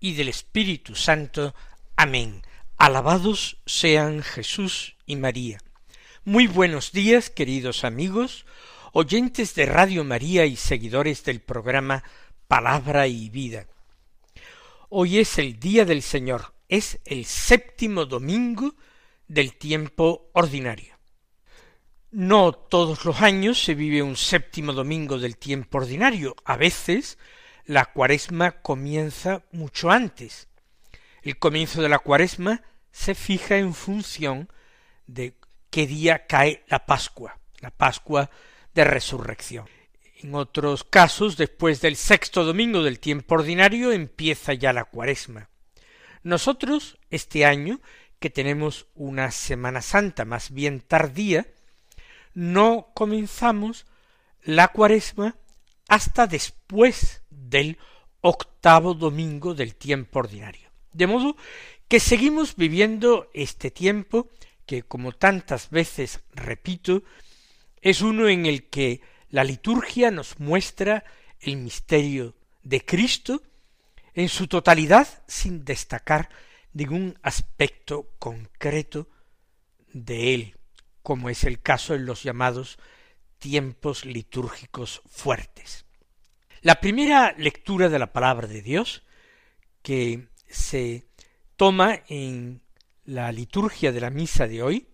y del Espíritu Santo. Amén. Alabados sean Jesús y María. Muy buenos días, queridos amigos, oyentes de Radio María y seguidores del programa Palabra y Vida. Hoy es el día del Señor, es el séptimo domingo del tiempo ordinario. No todos los años se vive un séptimo domingo del tiempo ordinario. A veces la cuaresma comienza mucho antes. El comienzo de la cuaresma se fija en función de qué día cae la Pascua, la Pascua de resurrección. En otros casos, después del sexto domingo del tiempo ordinario, empieza ya la cuaresma. Nosotros, este año, que tenemos una Semana Santa más bien tardía, no comenzamos la cuaresma hasta después del octavo domingo del tiempo ordinario. De modo que seguimos viviendo este tiempo que, como tantas veces repito, es uno en el que la liturgia nos muestra el misterio de Cristo en su totalidad sin destacar ningún aspecto concreto de él como es el caso en los llamados tiempos litúrgicos fuertes. La primera lectura de la palabra de Dios, que se toma en la liturgia de la misa de hoy,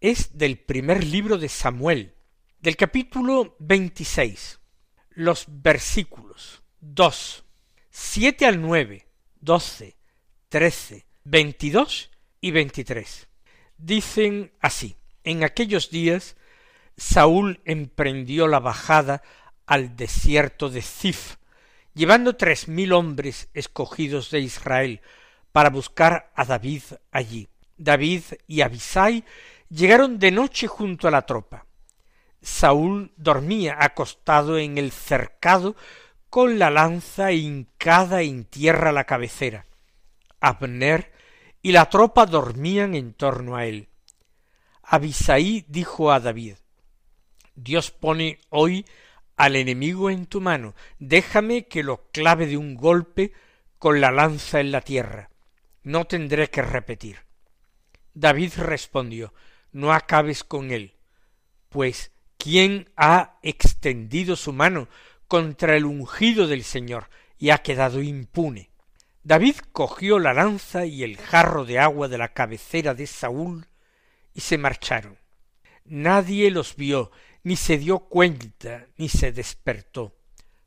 es del primer libro de Samuel, del capítulo 26, los versículos 2, 7 al 9, 12, 13, 22 y 23. Dicen así, en aquellos días Saúl emprendió la bajada al desierto de Zif, llevando tres mil hombres escogidos de Israel para buscar a David allí. David y Abisai llegaron de noche junto a la tropa. Saúl dormía acostado en el cercado con la lanza hincada en tierra a la cabecera. Abner y la tropa dormían en torno a él. Abisaí dijo a David, Dios pone hoy al enemigo en tu mano, déjame que lo clave de un golpe con la lanza en la tierra. No tendré que repetir. David respondió, no acabes con él, pues ¿quién ha extendido su mano contra el ungido del Señor y ha quedado impune? David cogió la lanza y el jarro de agua de la cabecera de Saúl y se marcharon. Nadie los vio, ni se dio cuenta, ni se despertó.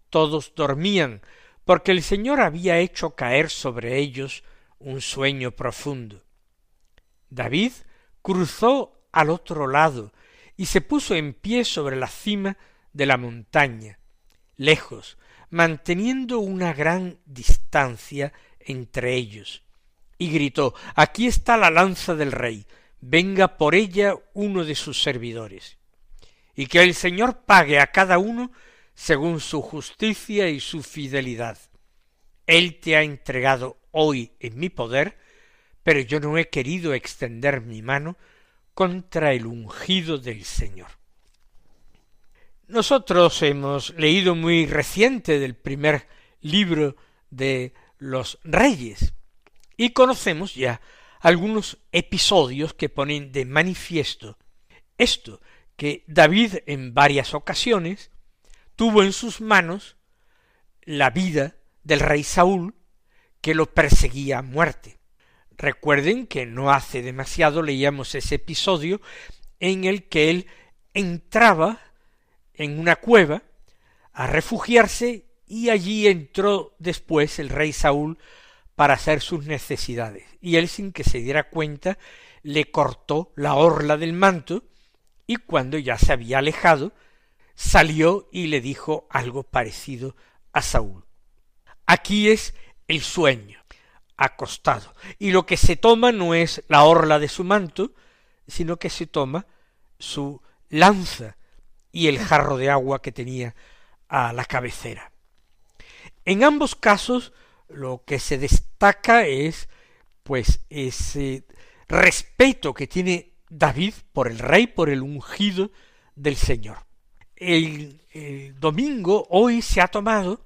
Todos dormían, porque el Señor había hecho caer sobre ellos un sueño profundo. David cruzó al otro lado y se puso en pie sobre la cima de la montaña, lejos, manteniendo una gran distancia entre ellos, y gritó Aquí está la lanza del rey, venga por ella uno de sus servidores, y que el Señor pague a cada uno según su justicia y su fidelidad. Él te ha entregado hoy en mi poder, pero yo no he querido extender mi mano contra el ungido del Señor. Nosotros hemos leído muy reciente del primer libro de los reyes y conocemos ya algunos episodios que ponen de manifiesto esto, que David en varias ocasiones tuvo en sus manos la vida del rey Saúl, que lo perseguía a muerte. Recuerden que no hace demasiado leíamos ese episodio en el que él entraba en una cueva a refugiarse y allí entró después el rey Saúl para hacer sus necesidades, y él sin que se diera cuenta le cortó la orla del manto, y cuando ya se había alejado, salió y le dijo algo parecido a Saúl. Aquí es el sueño. acostado. Y lo que se toma no es la orla de su manto, sino que se toma su lanza y el jarro de agua que tenía a la cabecera. En ambos casos lo que se destaca es pues ese respeto que tiene David por el rey, por el ungido del Señor. El, domingo hoy se ha tomado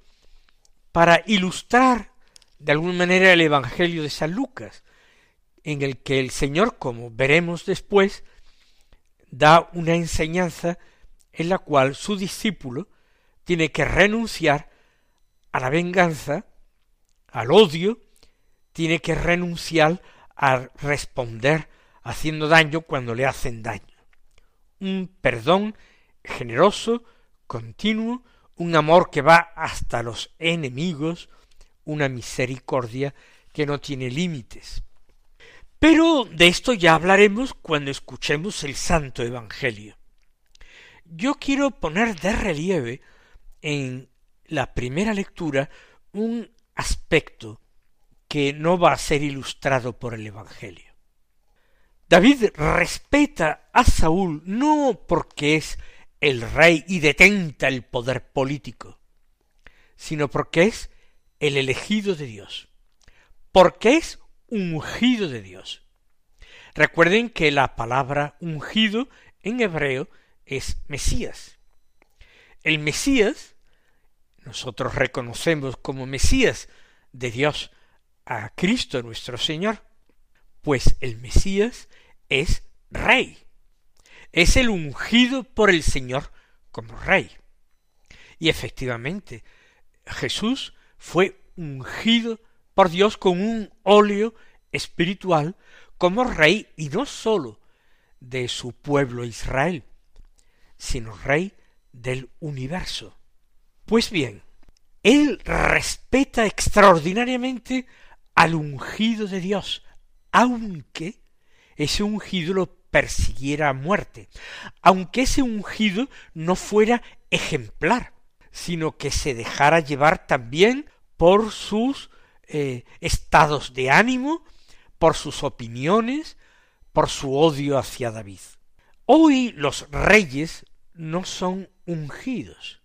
para ilustrar de alguna manera el Evangelio de San Lucas, en el que el Señor, como veremos después, da una enseñanza en la cual su discípulo tiene que renunciar a la venganza, al odio, tiene que renunciar a responder haciendo daño cuando le hacen daño. Un perdón generoso, continuo, un amor que va hasta los enemigos, una misericordia que no tiene límites. Pero de esto ya hablaremos cuando escuchemos el Santo Evangelio. Yo quiero poner de relieve en la primera lectura un aspecto que no va a ser ilustrado por el Evangelio. David respeta a Saúl no porque es el rey y detenta el poder político, sino porque es el elegido de Dios, porque es ungido de Dios. Recuerden que la palabra ungido en hebreo es Mesías. El Mesías, nosotros reconocemos como Mesías de Dios a Cristo nuestro Señor, pues el Mesías es rey. Es el ungido por el Señor como rey. Y efectivamente, Jesús fue ungido por Dios con un óleo espiritual como rey y no sólo de su pueblo Israel, sino rey del universo. Pues bien, él respeta extraordinariamente al ungido de Dios, aunque ese ungido lo persiguiera a muerte, aunque ese ungido no fuera ejemplar, sino que se dejara llevar también por sus eh, estados de ánimo, por sus opiniones, por su odio hacia David. Hoy los reyes no son ungidos,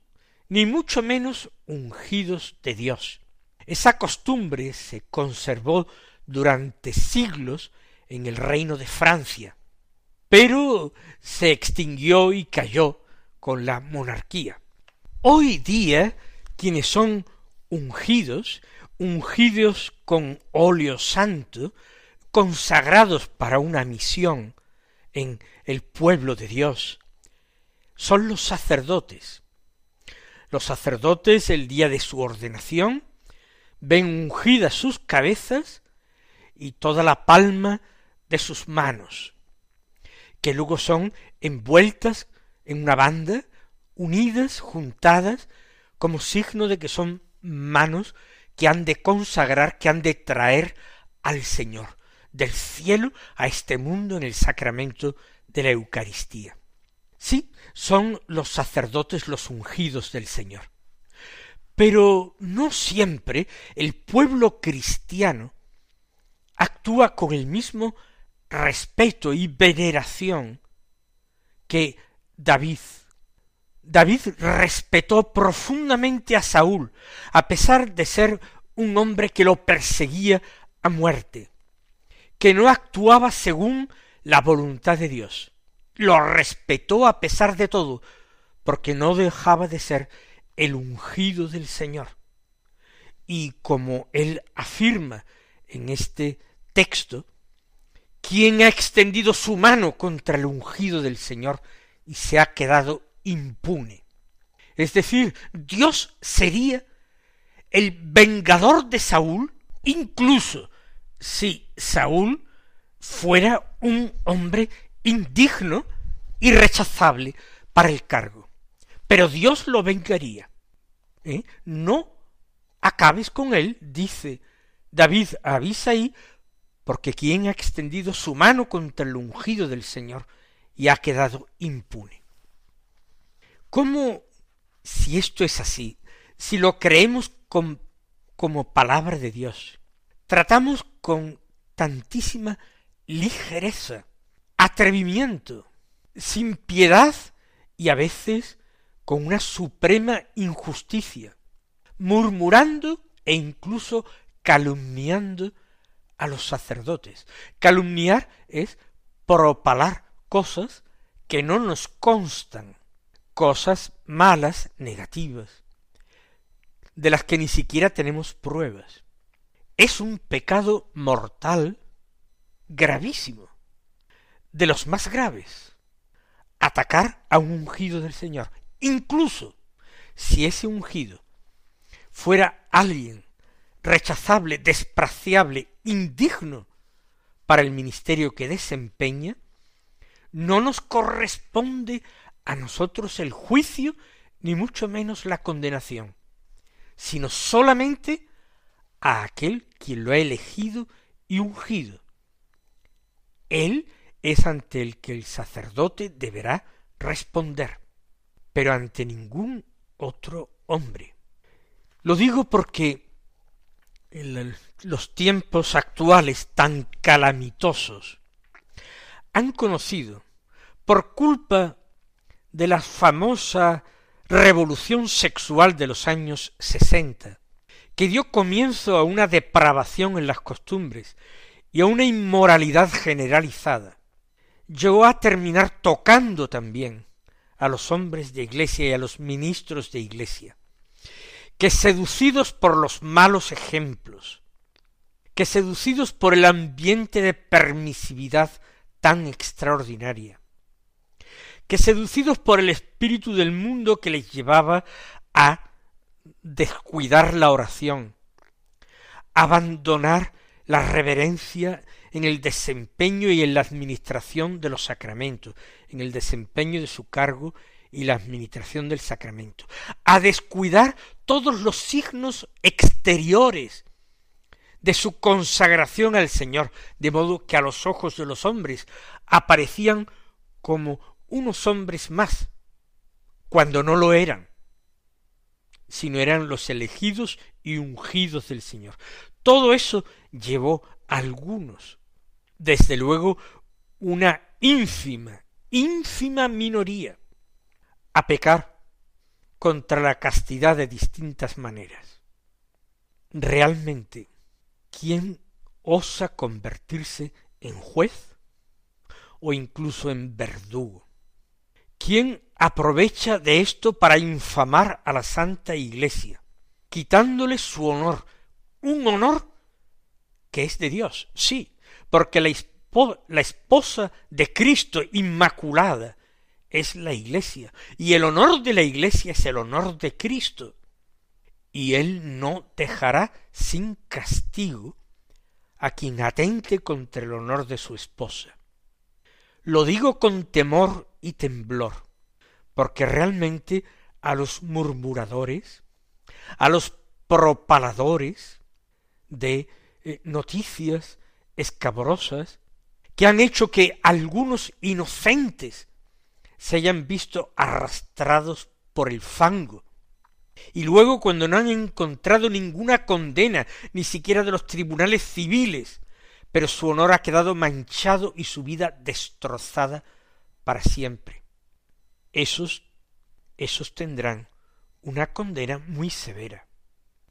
ni mucho menos ungidos de Dios. Esa costumbre se conservó durante siglos en el reino de Francia, pero se extinguió y cayó con la monarquía. Hoy día quienes son ungidos, ungidos con óleo santo, consagrados para una misión en el pueblo de Dios, son los sacerdotes. Los sacerdotes el día de su ordenación ven ungidas sus cabezas y toda la palma de sus manos, que luego son envueltas en una banda, unidas, juntadas, como signo de que son manos que han de consagrar, que han de traer al Señor del cielo a este mundo en el sacramento de la Eucaristía. Sí, son los sacerdotes los ungidos del Señor. Pero no siempre el pueblo cristiano actúa con el mismo respeto y veneración que David. David respetó profundamente a Saúl, a pesar de ser un hombre que lo perseguía a muerte, que no actuaba según la voluntad de Dios. Lo respetó a pesar de todo, porque no dejaba de ser el ungido del Señor. Y como él afirma en este texto, ¿quién ha extendido su mano contra el ungido del Señor y se ha quedado impune? Es decir, Dios sería el vengador de Saúl, incluso si Saúl fuera un hombre indigno y rechazable para el cargo. Pero Dios lo vengaría. ¿Eh? No acabes con él, dice David a Abisaí, porque quien ha extendido su mano contra el ungido del Señor y ha quedado impune. ¿Cómo, si esto es así, si lo creemos como palabra de Dios, tratamos con tantísima ligereza, atrevimiento, sin piedad y a veces con una suprema injusticia, murmurando e incluso calumniando a los sacerdotes. Calumniar es propalar cosas que no nos constan, cosas malas, negativas, de las que ni siquiera tenemos pruebas. Es un pecado mortal gravísimo, de los más graves, atacar a un ungido del Señor, incluso si ese ungido fuera alguien rechazable, despreciable, indigno para el ministerio que desempeña, no nos corresponde a nosotros el juicio, ni mucho menos la condenación, sino solamente a aquel quien lo ha elegido y ungido. Él es ante el que el sacerdote deberá responder, pero ante ningún otro hombre. Lo digo porque los tiempos actuales tan calamitosos han conocido, por culpa de la famosa revolución sexual de los años sesenta, que dio comienzo a una depravación en las costumbres y a una inmoralidad generalizada, llegó a terminar tocando también a los hombres de iglesia y a los ministros de iglesia, que seducidos por los malos ejemplos, que seducidos por el ambiente de permisividad tan extraordinaria, que seducidos por el espíritu del mundo que les llevaba a descuidar la oración, abandonar la reverencia en el desempeño y en la administración de los sacramentos, en el desempeño de su cargo y la administración del sacramento, a descuidar todos los signos exteriores de su consagración al Señor, de modo que a los ojos de los hombres aparecían como unos hombres más, cuando no lo eran, sino eran los elegidos y ungidos del Señor. Todo eso llevó a algunos, desde luego una ínfima, ínfima minoría, a pecar contra la castidad de distintas maneras. Realmente, ¿quién osa convertirse en juez o incluso en verdugo? ¿Quién aprovecha de esto para infamar a la Santa Iglesia, quitándole su honor, un honor que es de Dios, sí, porque la, la esposa de Cristo inmaculada es la Iglesia, y el honor de la Iglesia es el honor de Cristo, y Él no dejará sin castigo a quien atente contra el honor de su esposa. Lo digo con temor y temblor, porque realmente a los murmuradores, a los propaladores de eh, noticias escabrosas que han hecho que algunos inocentes se hayan visto arrastrados por el fango. Y luego cuando no han encontrado ninguna condena, ni siquiera de los tribunales civiles, pero su honor ha quedado manchado y su vida destrozada para siempre. Esos, esos tendrán una condena muy severa,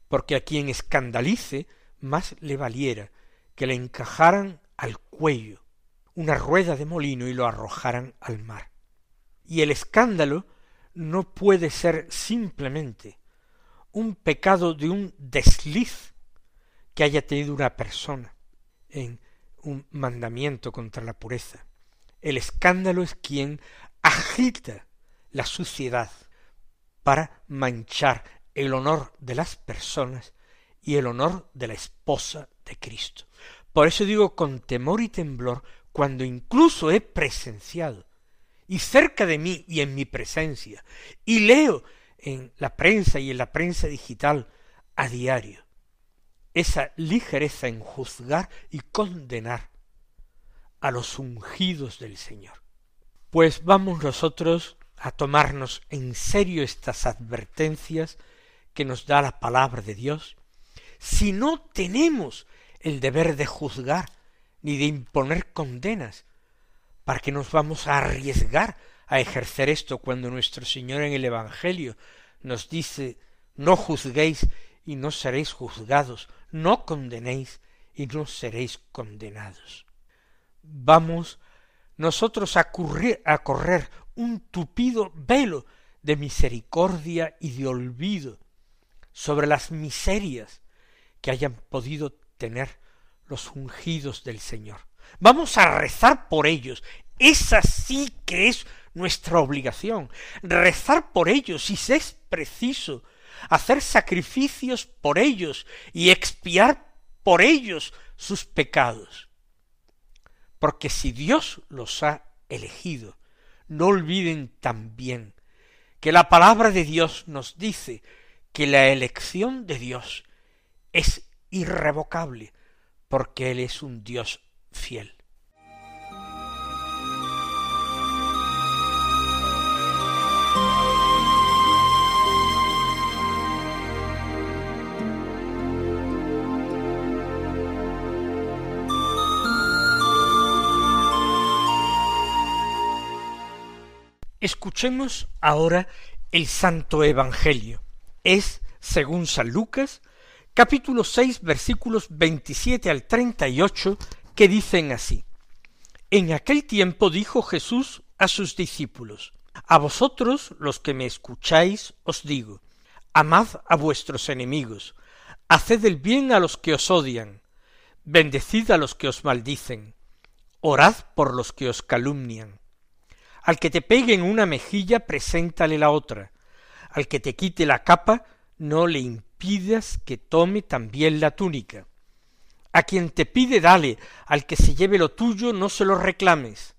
porque a quien escandalice más le valiera que le encajaran al cuello una rueda de molino y lo arrojaran al mar. Y el escándalo no puede ser simplemente un pecado de un desliz que haya tenido una persona en un mandamiento contra la pureza. El escándalo es quien agita la suciedad para manchar el honor de las personas y el honor de la esposa de Cristo. Por eso digo con temor y temblor, cuando incluso he presenciado, y cerca de mí y en mi presencia, y leo en la prensa y en la prensa digital a diario, esa ligereza en juzgar y condenar a los ungidos del Señor. Pues vamos nosotros a tomarnos en serio estas advertencias que nos da la palabra de Dios si no tenemos el deber de juzgar ni de imponer condenas. ¿Para qué nos vamos a arriesgar a ejercer esto cuando nuestro Señor en el Evangelio nos dice no juzguéis y no seréis juzgados, no condenéis y no seréis condenados. Vamos nosotros a, a correr un tupido velo de misericordia y de olvido sobre las miserias que hayan podido tener los ungidos del Señor. Vamos a rezar por ellos. Esa sí que es nuestra obligación. Rezar por ellos si es preciso. Hacer sacrificios por ellos y expiar por ellos sus pecados. Porque si Dios los ha elegido, no olviden también que la palabra de Dios nos dice que la elección de Dios es irrevocable, porque Él es un Dios fiel. Escuchemos ahora el Santo Evangelio. Es, según San Lucas, capítulo seis versículos veintisiete al treinta y ocho, que dicen así. En aquel tiempo dijo Jesús a sus discípulos, A vosotros los que me escucháis os digo, amad a vuestros enemigos, haced el bien a los que os odian, bendecid a los que os maldicen, orad por los que os calumnian al que te pegue en una mejilla, preséntale la otra. Al que te quite la capa, no le impidas que tome también la túnica. A quien te pide, dale, al que se lleve lo tuyo, no se lo reclames.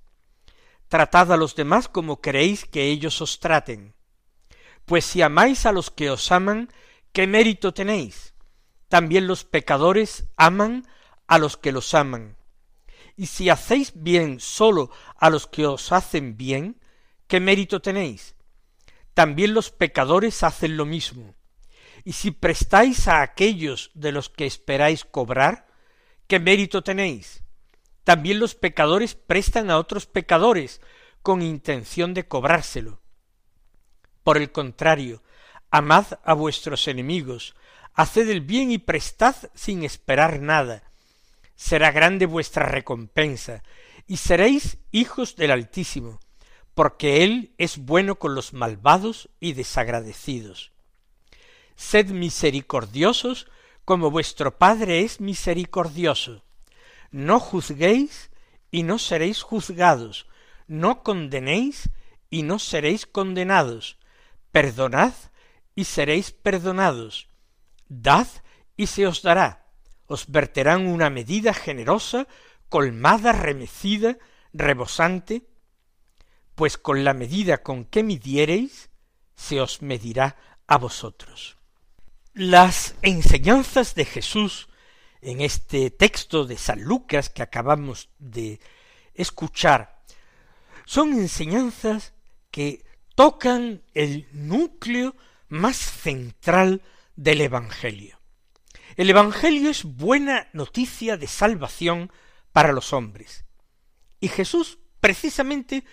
Tratad a los demás como queréis que ellos os traten. Pues si amáis a los que os aman, ¿qué mérito tenéis? También los pecadores aman a los que los aman. Y si hacéis bien sólo a los que os hacen bien, ¿qué mérito tenéis? También los pecadores hacen lo mismo. Y si prestáis a aquellos de los que esperáis cobrar, ¿qué mérito tenéis? También los pecadores prestan a otros pecadores con intención de cobrárselo. Por el contrario, amad a vuestros enemigos, haced el bien y prestad sin esperar nada, será grande vuestra recompensa, y seréis hijos del Altísimo, porque Él es bueno con los malvados y desagradecidos. Sed misericordiosos como vuestro Padre es misericordioso. No juzguéis y no seréis juzgados, no condenéis y no seréis condenados, perdonad y seréis perdonados, dad y se os dará. Os verterán una medida generosa, colmada, remecida, rebosante, pues con la medida con que midiereis, se os medirá a vosotros. Las enseñanzas de Jesús en este texto de San Lucas que acabamos de escuchar son enseñanzas que tocan el núcleo más central del Evangelio. El Evangelio es buena noticia de salvación para los hombres. Y Jesús precisamente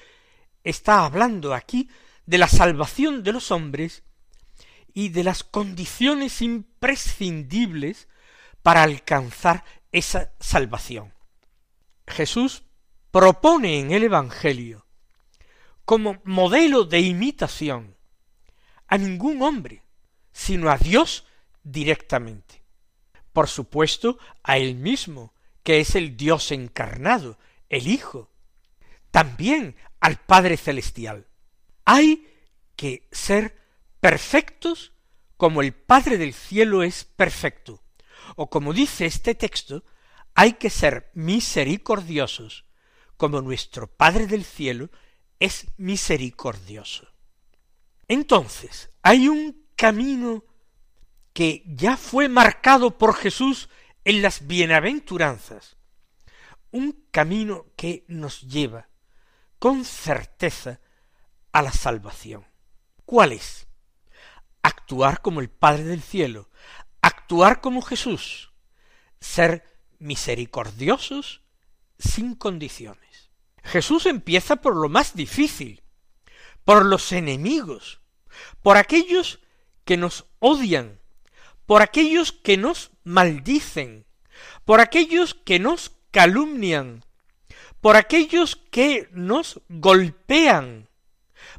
está hablando aquí de la salvación de los hombres y de las condiciones imprescindibles para alcanzar esa salvación. Jesús propone en el Evangelio como modelo de imitación a ningún hombre, sino a Dios directamente por supuesto, a él mismo, que es el Dios encarnado, el Hijo, también al Padre Celestial. Hay que ser perfectos como el Padre del cielo es perfecto, o como dice este texto, hay que ser misericordiosos como nuestro Padre del cielo es misericordioso. Entonces, hay un camino que ya fue marcado por Jesús en las bienaventuranzas, un camino que nos lleva con certeza a la salvación. ¿Cuál es? Actuar como el Padre del Cielo, actuar como Jesús, ser misericordiosos sin condiciones. Jesús empieza por lo más difícil, por los enemigos, por aquellos que nos odian, por aquellos que nos maldicen, por aquellos que nos calumnian, por aquellos que nos golpean,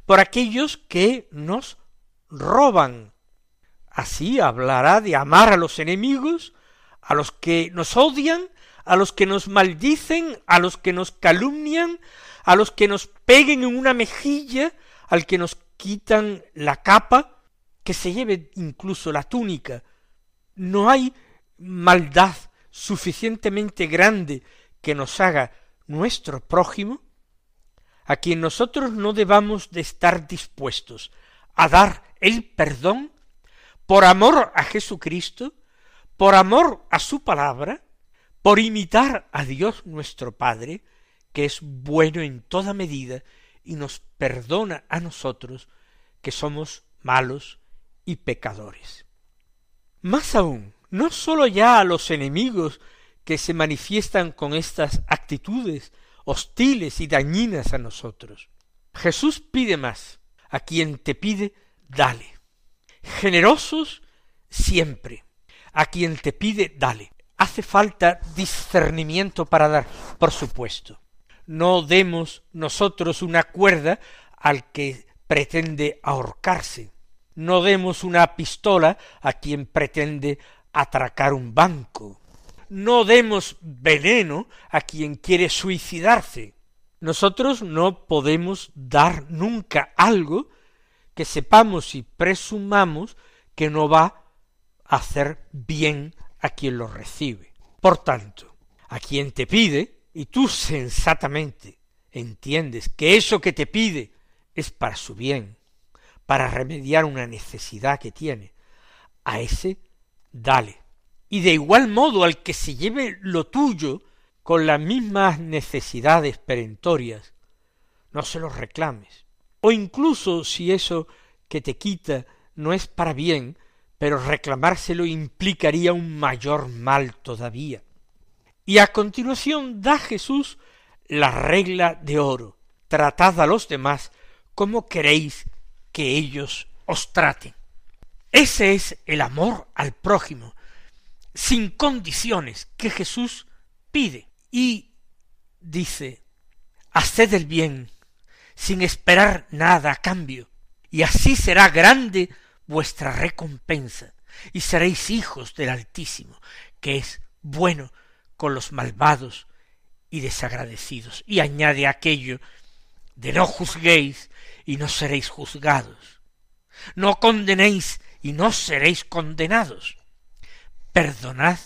por aquellos que nos roban. Así hablará de amar a los enemigos, a los que nos odian, a los que nos maldicen, a los que nos calumnian, a los que nos peguen en una mejilla, al que nos quitan la capa, que se lleve incluso la túnica. No hay maldad suficientemente grande que nos haga nuestro prójimo, a quien nosotros no debamos de estar dispuestos a dar el perdón por amor a Jesucristo, por amor a su palabra, por imitar a Dios nuestro Padre, que es bueno en toda medida y nos perdona a nosotros, que somos malos y pecadores. Más aún, no sólo ya a los enemigos que se manifiestan con estas actitudes hostiles y dañinas a nosotros. Jesús pide más. A quien te pide, dale. Generosos siempre. A quien te pide, dale. Hace falta discernimiento para dar, por supuesto. No demos nosotros una cuerda al que pretende ahorcarse. No demos una pistola a quien pretende atracar un banco. No demos veneno a quien quiere suicidarse. Nosotros no podemos dar nunca algo que sepamos y presumamos que no va a hacer bien a quien lo recibe. Por tanto, a quien te pide, y tú sensatamente entiendes que eso que te pide es para su bien, para remediar una necesidad que tiene, a ese dale. Y de igual modo al que se lleve lo tuyo con las mismas necesidades perentorias, no se lo reclames. O incluso si eso que te quita no es para bien, pero reclamárselo implicaría un mayor mal todavía. Y a continuación da Jesús la regla de oro. Tratad a los demás como queréis que ellos os traten. Ese es el amor al prójimo, sin condiciones, que Jesús pide. Y dice, haced el bien, sin esperar nada a cambio, y así será grande vuestra recompensa, y seréis hijos del Altísimo, que es bueno con los malvados y desagradecidos. Y añade aquello de no juzguéis y no seréis juzgados. No condenéis y no seréis condenados. Perdonad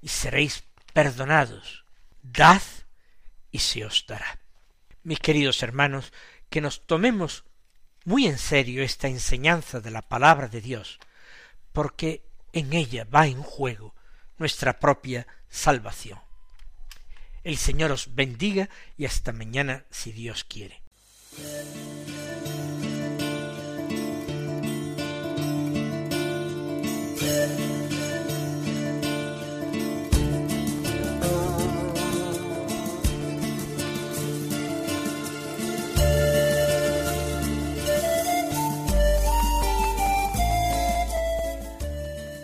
y seréis perdonados. Dad y se os dará. Mis queridos hermanos, que nos tomemos muy en serio esta enseñanza de la palabra de Dios, porque en ella va en juego nuestra propia salvación. El Señor os bendiga y hasta mañana si Dios quiere.